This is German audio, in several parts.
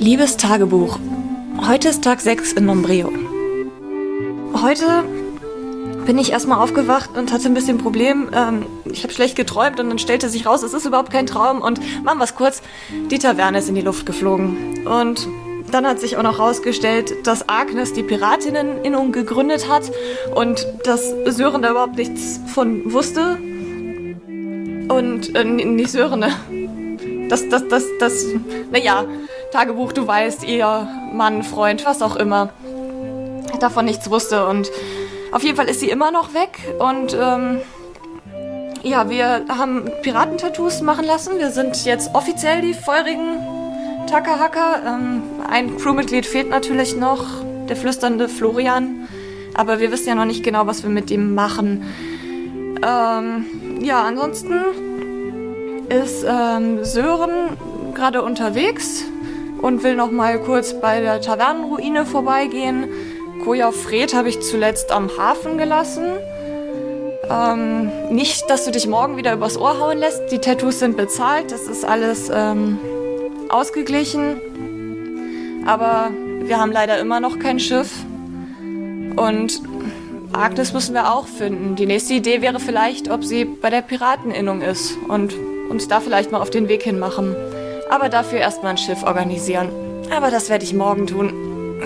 Liebes Tagebuch, heute ist Tag 6 in Mombrio. Heute bin ich erstmal aufgewacht und hatte ein bisschen Problem. Ähm, ich habe schlecht geträumt und dann stellte sich raus, es ist überhaupt kein Traum. Und machen wir es kurz, die Taverne ist in die Luft geflogen. Und dann hat sich auch noch herausgestellt, dass Agnes die Piratinneninnung gegründet hat und dass Sören da überhaupt nichts von wusste. Und äh, nicht Sören, ne? Das, das, das, das, naja, Tagebuch, du weißt, ihr Mann, Freund, was auch immer, davon nichts wusste. Und auf jeden Fall ist sie immer noch weg. Und ähm, ja, wir haben Piratentattoos machen lassen. Wir sind jetzt offiziell die feurigen Takahaka. Ähm, ein Crewmitglied fehlt natürlich noch, der flüsternde Florian. Aber wir wissen ja noch nicht genau, was wir mit ihm machen. Ähm, ja, ansonsten ist ähm, Sören gerade unterwegs und will noch mal kurz bei der Tavernenruine vorbeigehen. Koja Fred habe ich zuletzt am Hafen gelassen. Ähm, nicht, dass du dich morgen wieder übers Ohr hauen lässt. Die Tattoos sind bezahlt. Das ist alles ähm, ausgeglichen. Aber wir haben leider immer noch kein Schiff. Und Agnes müssen wir auch finden. Die nächste Idee wäre vielleicht, ob sie bei der Pirateninnung ist und uns da vielleicht mal auf den Weg hin machen. Aber dafür erstmal ein Schiff organisieren. Aber das werde ich morgen tun.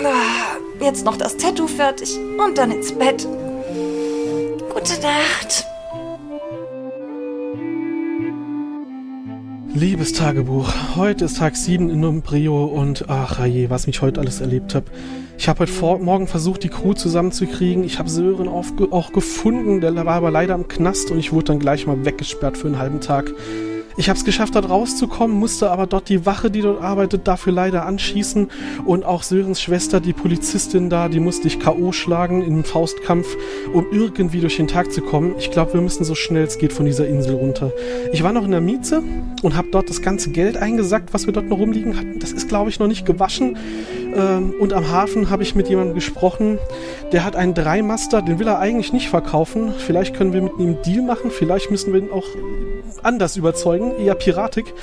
Ah, jetzt noch das Tattoo fertig und dann ins Bett. Gute Nacht. Liebes Tagebuch, heute ist Tag 7 in Umbrio und ach je, was mich heute alles erlebt habe. Ich habe heute vor, morgen versucht, die Crew zusammenzukriegen. Ich habe Sören auch gefunden, der war aber leider im Knast und ich wurde dann gleich mal weggesperrt für einen halben Tag. Ich habe es geschafft, dort rauszukommen, musste aber dort die Wache, die dort arbeitet, dafür leider anschießen. Und auch Sörens Schwester, die Polizistin da, die musste ich K.O. schlagen im Faustkampf, um irgendwie durch den Tag zu kommen. Ich glaube, wir müssen so schnell es geht von dieser Insel runter. Ich war noch in der Mieze und habe dort das ganze Geld eingesackt, was wir dort noch rumliegen hatten. Das ist, glaube ich, noch nicht gewaschen. Ähm, und am Hafen habe ich mit jemandem gesprochen, der hat einen Dreimaster, den will er eigentlich nicht verkaufen. Vielleicht können wir mit ihm einen Deal machen, vielleicht müssen wir ihn auch anders überzeugen, eher piratig,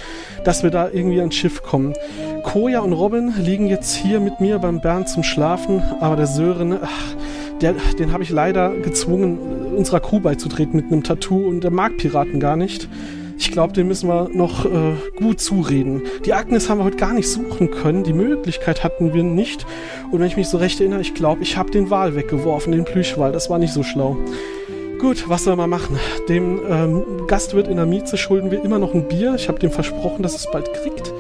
dass wir da irgendwie ans Schiff kommen. Koja und Robin liegen jetzt hier mit mir beim Bernd zum Schlafen, aber der Sören, ach, der, den habe ich leider gezwungen, unserer Crew beizutreten mit einem Tattoo und der mag Piraten gar nicht. Ich glaube, den müssen wir noch äh, gut zureden. Die Agnes haben wir heute gar nicht suchen können. Die Möglichkeit hatten wir nicht. Und wenn ich mich so recht erinnere, ich glaube, ich habe den Wal weggeworfen, den Plüschwal. Das war nicht so schlau. Gut, was soll man machen? Dem ähm, Gastwirt in der Mieze schulden wir immer noch ein Bier. Ich habe dem versprochen, dass es bald kriegt.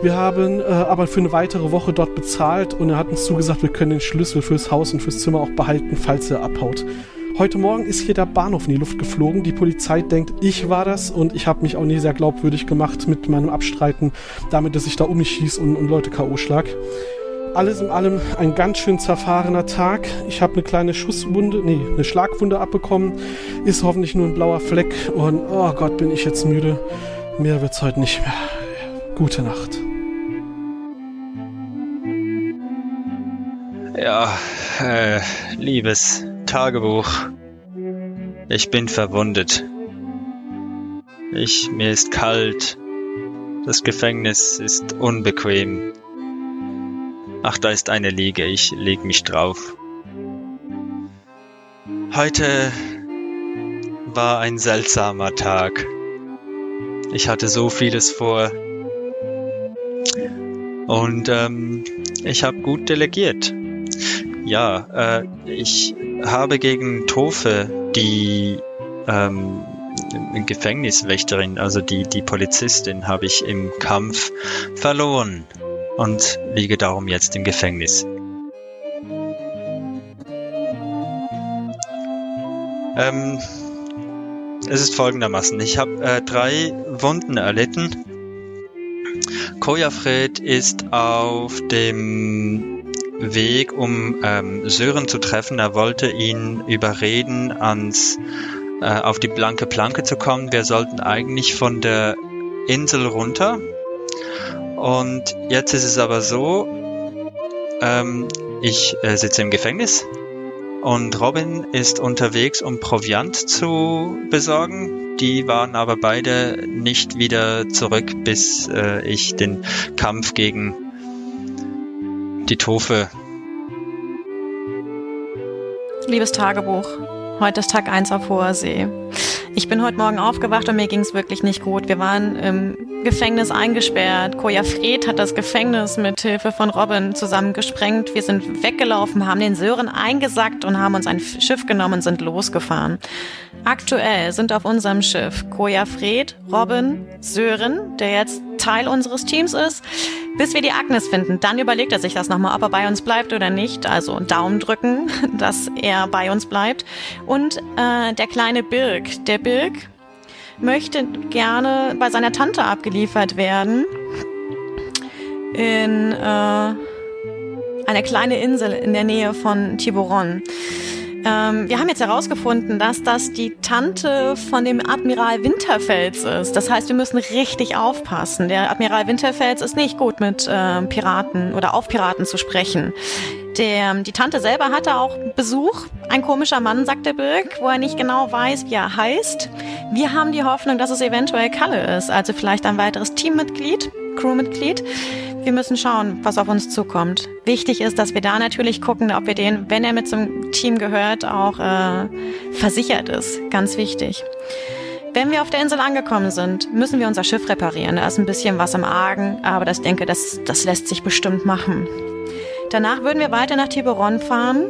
Wir haben äh, aber für eine weitere Woche dort bezahlt und er hat uns zugesagt, wir können den Schlüssel fürs Haus und fürs Zimmer auch behalten, falls er abhaut. Heute Morgen ist hier der Bahnhof in die Luft geflogen. Die Polizei denkt, ich war das und ich habe mich auch nie sehr glaubwürdig gemacht mit meinem Abstreiten, damit, dass ich da um mich schieß und, und Leute K.O. schlag alles in allem ein ganz schön zerfahrener Tag. Ich habe eine kleine Schusswunde, nee, eine Schlagwunde abbekommen. Ist hoffentlich nur ein blauer Fleck. Und oh Gott, bin ich jetzt müde. Mehr wird's heute nicht mehr. Gute Nacht. Ja, äh, liebes Tagebuch. Ich bin verwundet. Ich, mir ist kalt. Das Gefängnis ist unbequem. Ach, da ist eine Liege, ich leg mich drauf. Heute war ein seltsamer Tag. Ich hatte so vieles vor. Und ähm, ich habe gut delegiert. Ja, äh, ich habe gegen Tofe, die ähm, Gefängniswächterin, also die, die Polizistin, habe ich im Kampf verloren und liege darum jetzt im Gefängnis. Ähm, es ist folgendermaßen. Ich habe äh, drei Wunden erlitten. Kojafred ist auf dem Weg, um ähm, Sören zu treffen. Er wollte ihn überreden, ans, äh, auf die blanke Planke zu kommen. Wir sollten eigentlich von der Insel runter und jetzt ist es aber so, ähm, ich äh, sitze im Gefängnis und Robin ist unterwegs, um Proviant zu besorgen. Die waren aber beide nicht wieder zurück, bis äh, ich den Kampf gegen die Tofe. Liebes Tagebuch, heute ist Tag 1 auf hoher See. Ich bin heute Morgen aufgewacht und mir ging es wirklich nicht gut. Wir waren im Gefängnis eingesperrt. Koja Fred hat das Gefängnis mit Hilfe von Robin zusammengesprengt. Wir sind weggelaufen, haben den Sören eingesackt und haben uns ein Schiff genommen und sind losgefahren. Aktuell sind auf unserem Schiff Koja Fred, Robin, Sören, der jetzt Teil unseres Teams ist, bis wir die Agnes finden. Dann überlegt er sich das nochmal, ob er bei uns bleibt oder nicht. Also Daumen drücken, dass er bei uns bleibt. Und äh, der kleine Birk. Der Birk möchte gerne bei seiner Tante abgeliefert werden. In äh, eine kleine Insel in der Nähe von Tiburon. Ähm, wir haben jetzt herausgefunden, dass das die Tante von dem Admiral Winterfels ist. Das heißt, wir müssen richtig aufpassen. Der Admiral Winterfels ist nicht gut mit äh, Piraten oder auf Piraten zu sprechen. Der, die Tante selber hatte auch Besuch. Ein komischer Mann, sagt der Birk, wo er nicht genau weiß, wie er heißt. Wir haben die Hoffnung, dass es eventuell Kalle ist, also vielleicht ein weiteres Teammitglied, Crewmitglied. Wir müssen schauen, was auf uns zukommt. Wichtig ist, dass wir da natürlich gucken, ob wir den, wenn er mit zum Team gehört, auch äh, versichert ist. Ganz wichtig. Wenn wir auf der Insel angekommen sind, müssen wir unser Schiff reparieren. Da ist ein bisschen was im Argen, aber das denke, das, das lässt sich bestimmt machen. Danach würden wir weiter nach Tiburon fahren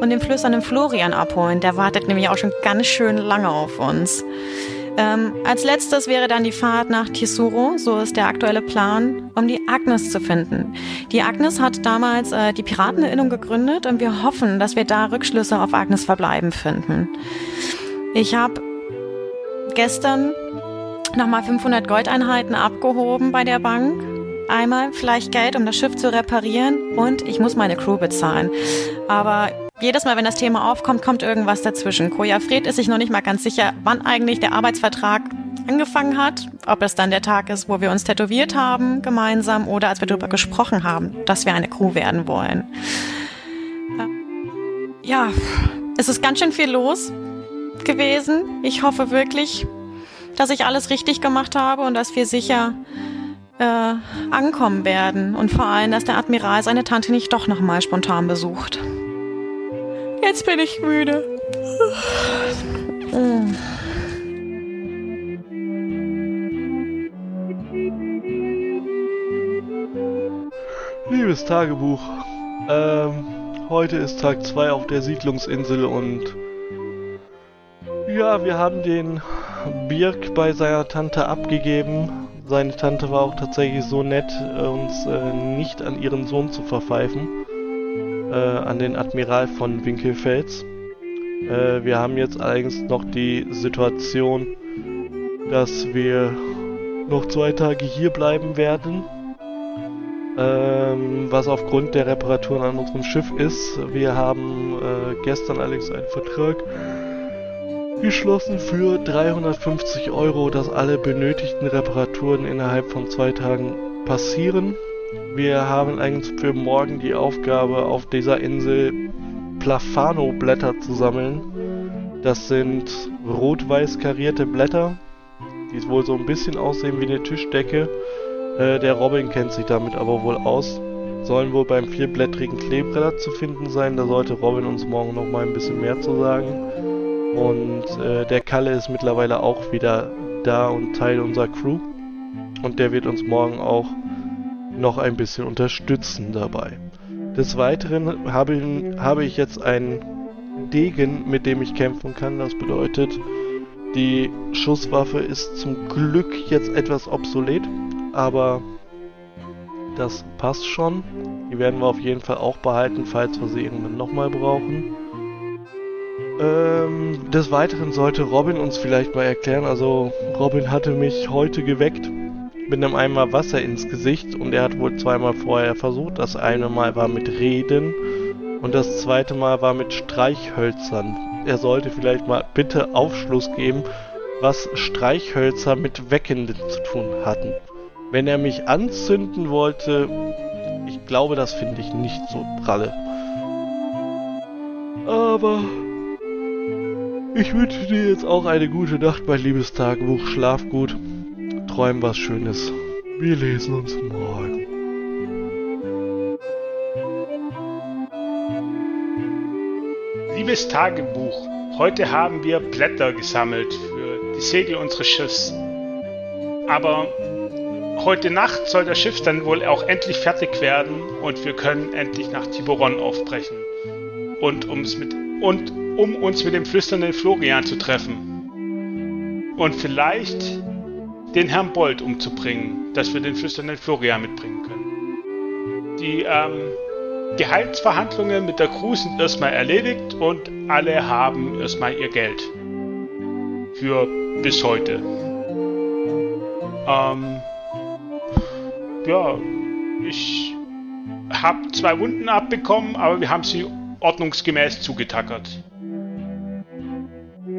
und den flüsternden Florian abholen. Der wartet nämlich auch schon ganz schön lange auf uns. Ähm, als letztes wäre dann die Fahrt nach Tisuro, so ist der aktuelle Plan, um die Agnes zu finden. Die Agnes hat damals äh, die Piratenerinnung gegründet und wir hoffen, dass wir da Rückschlüsse auf Agnes Verbleiben finden. Ich habe gestern nochmal 500 Goldeinheiten abgehoben bei der Bank Einmal vielleicht Geld, um das Schiff zu reparieren und ich muss meine Crew bezahlen. Aber jedes Mal, wenn das Thema aufkommt, kommt irgendwas dazwischen. Koja Fred ist sich noch nicht mal ganz sicher, wann eigentlich der Arbeitsvertrag angefangen hat, ob es dann der Tag ist, wo wir uns tätowiert haben gemeinsam oder als wir darüber gesprochen haben, dass wir eine Crew werden wollen. Ja, es ist ganz schön viel los gewesen. Ich hoffe wirklich, dass ich alles richtig gemacht habe und dass wir sicher äh, ankommen werden und vor allem, dass der Admiral seine Tante nicht doch nochmal spontan besucht. Jetzt bin ich müde. Liebes Tagebuch, ähm, heute ist Tag 2 auf der Siedlungsinsel und ja, wir haben den Birk bei seiner Tante abgegeben seine Tante war auch tatsächlich so nett, uns äh, nicht an ihren Sohn zu verpfeifen, äh, an den Admiral von Winkelfels. Äh, wir haben jetzt allerdings noch die Situation, dass wir noch zwei Tage hier bleiben werden, ähm, was aufgrund der Reparaturen an unserem Schiff ist. Wir haben äh, gestern allerdings einen Vertrag geschlossen für 350 Euro, dass alle benötigten Reparaturen innerhalb von zwei Tagen passieren. Wir haben eigentlich für morgen die Aufgabe, auf dieser Insel Plafano-Blätter zu sammeln. Das sind rot-weiß karierte Blätter, die wohl so ein bisschen aussehen wie eine Tischdecke. Äh, der Robin kennt sich damit aber wohl aus. Sollen wohl beim vierblättrigen Kleebretter zu finden sein. Da sollte Robin uns morgen noch mal ein bisschen mehr zu sagen. Und äh, der Kalle ist mittlerweile auch wieder da und Teil unserer Crew. Und der wird uns morgen auch noch ein bisschen unterstützen dabei. Des Weiteren habe, habe ich jetzt einen Degen, mit dem ich kämpfen kann. Das bedeutet, die Schusswaffe ist zum Glück jetzt etwas obsolet, aber das passt schon. Die werden wir auf jeden Fall auch behalten, falls wir sie irgendwann nochmal brauchen. Ähm, des Weiteren sollte Robin uns vielleicht mal erklären, also Robin hatte mich heute geweckt mit einem Eimer Wasser ins Gesicht und er hat wohl zweimal vorher versucht. Das eine Mal war mit Reden und das zweite Mal war mit Streichhölzern. Er sollte vielleicht mal bitte Aufschluss geben, was Streichhölzer mit Weckenden zu tun hatten. Wenn er mich anzünden wollte, ich glaube, das finde ich nicht so pralle. Aber ich wünsche dir jetzt auch eine gute Nacht, mein liebes Tagebuch. Schlaf gut, träum was Schönes. Wir lesen uns morgen. Liebes Tagebuch, heute haben wir Blätter gesammelt für die Segel unseres Schiffs. Aber heute Nacht soll das Schiff dann wohl auch endlich fertig werden und wir können endlich nach Tiburon aufbrechen. Und, ums mit, und um uns mit dem flüsternden Florian zu treffen. Und vielleicht den Herrn Bold umzubringen, dass wir den flüsternden Florian mitbringen können. Die ähm, Gehaltsverhandlungen mit der Crew sind erstmal erledigt und alle haben erstmal ihr Geld. Für bis heute. Ähm, ja, ich habe zwei Wunden abbekommen, aber wir haben sie ordnungsgemäß zugetackert.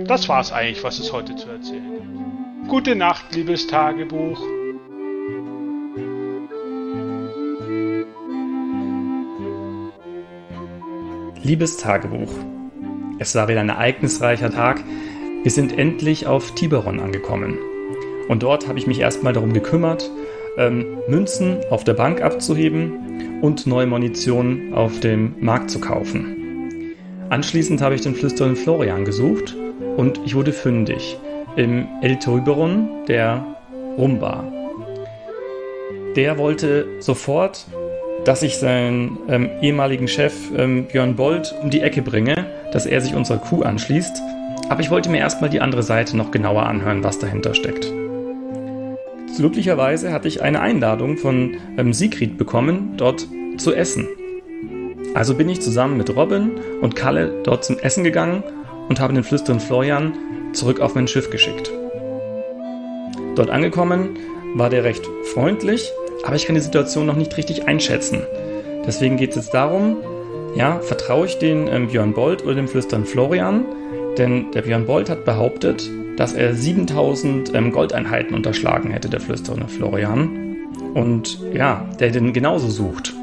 Das war's eigentlich, was es heute zu erzählen gibt. Gute Nacht, liebes Tagebuch. Liebes Tagebuch. Es war wieder ein ereignisreicher Tag. Wir sind endlich auf Tiberon angekommen. Und dort habe ich mich erstmal darum gekümmert, ähm, Münzen auf der Bank abzuheben und neue Munition auf dem Markt zu kaufen. Anschließend habe ich den flüsternden Florian gesucht und ich wurde fündig im El Tuberon der Rumba. Der wollte sofort, dass ich seinen ähm, ehemaligen Chef ähm, Björn Bold um die Ecke bringe, dass er sich unserer Kuh anschließt. Aber ich wollte mir erstmal die andere Seite noch genauer anhören, was dahinter steckt. Glücklicherweise hatte ich eine Einladung von ähm, Sigrid bekommen, dort zu essen. Also bin ich zusammen mit Robin und Kalle dort zum Essen gegangen und habe den flüsternden Florian zurück auf mein Schiff geschickt. Dort angekommen war der recht freundlich, aber ich kann die Situation noch nicht richtig einschätzen. Deswegen geht es jetzt darum, ja, vertraue ich den ähm, Björn Bold oder dem flüsternden Florian? Denn der Björn Bold hat behauptet, dass er 7000 ähm, Goldeinheiten unterschlagen hätte, der flüsternde Florian. Und ja, der den genauso sucht.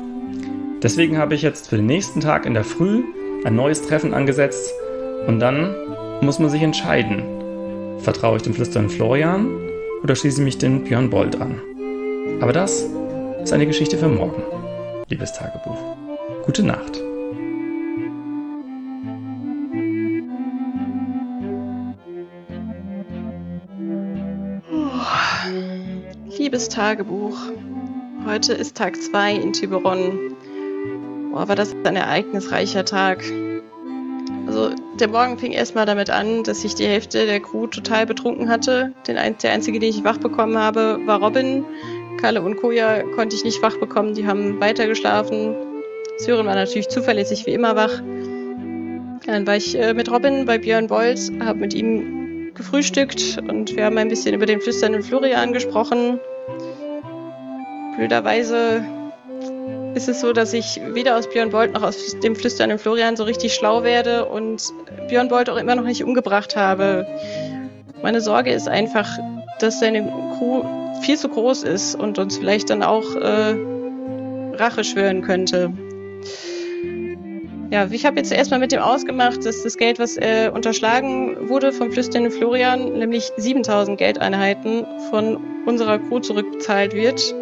Deswegen habe ich jetzt für den nächsten Tag in der Früh ein neues Treffen angesetzt und dann muss man sich entscheiden. Vertraue ich dem flüsternden Florian oder schließe ich mich den Björn Bold an? Aber das ist eine Geschichte für morgen, liebes Tagebuch. Gute Nacht. Liebes Tagebuch, heute ist Tag 2 in Tiburon. Boah, war das ein ereignisreicher Tag. Also der Morgen fing erstmal damit an, dass ich die Hälfte der Crew total betrunken hatte. Den, der einzige, den ich wach bekommen habe, war Robin. Kalle und Koja konnte ich nicht wach bekommen, die haben weitergeschlafen. Sören war natürlich zuverlässig wie immer wach. Dann war ich äh, mit Robin bei Björn Bolz, habe mit ihm gefrühstückt und wir haben ein bisschen über den flüsternden Florian gesprochen. Blöderweise ist es so, dass ich weder aus Björn Bolt noch aus dem flüsternden Florian so richtig schlau werde und Björn Bolt auch immer noch nicht umgebracht habe. Meine Sorge ist einfach, dass seine Crew viel zu groß ist und uns vielleicht dann auch äh, Rache schwören könnte. Ja, ich habe jetzt erstmal mit dem ausgemacht, dass das Geld, was äh, unterschlagen wurde vom flüsternden Florian, nämlich 7000 Geldeinheiten von unserer Crew zurückbezahlt wird.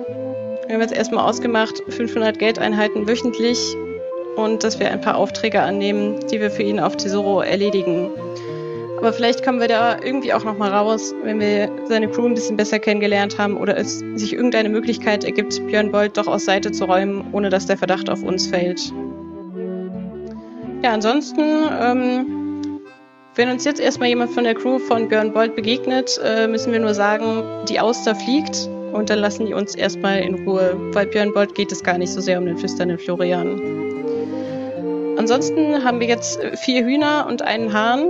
Wir haben jetzt erstmal ausgemacht, 500 Geldeinheiten wöchentlich und dass wir ein paar Aufträge annehmen, die wir für ihn auf Tesoro erledigen. Aber vielleicht kommen wir da irgendwie auch nochmal raus, wenn wir seine Crew ein bisschen besser kennengelernt haben oder es sich irgendeine Möglichkeit ergibt, Björn Bolt doch aus Seite zu räumen, ohne dass der Verdacht auf uns fällt. Ja, ansonsten, ähm, wenn uns jetzt erstmal jemand von der Crew von Björn Bolt begegnet, äh, müssen wir nur sagen, die Auster fliegt und dann lassen die uns erstmal in Ruhe, weil Björn Bolt geht es gar nicht so sehr um den flüsternden Florian. Ansonsten haben wir jetzt vier Hühner und einen Hahn.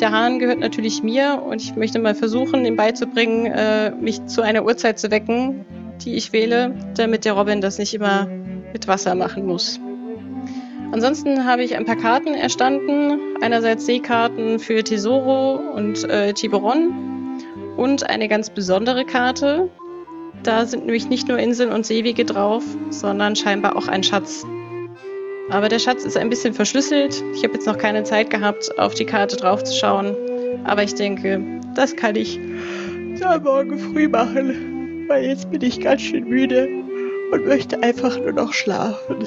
Der Hahn gehört natürlich mir und ich möchte mal versuchen, ihm beizubringen, äh, mich zu einer Uhrzeit zu wecken, die ich wähle, damit der Robin das nicht immer mit Wasser machen muss. Ansonsten habe ich ein paar Karten erstanden. Einerseits Seekarten für Tesoro und äh, Tiburon und eine ganz besondere Karte. Da sind nämlich nicht nur Inseln und Seewege drauf, sondern scheinbar auch ein Schatz. Aber der Schatz ist ein bisschen verschlüsselt. Ich habe jetzt noch keine Zeit gehabt, auf die Karte draufzuschauen. Aber ich denke, das kann ich ja, morgen früh machen. Weil jetzt bin ich ganz schön müde und möchte einfach nur noch schlafen.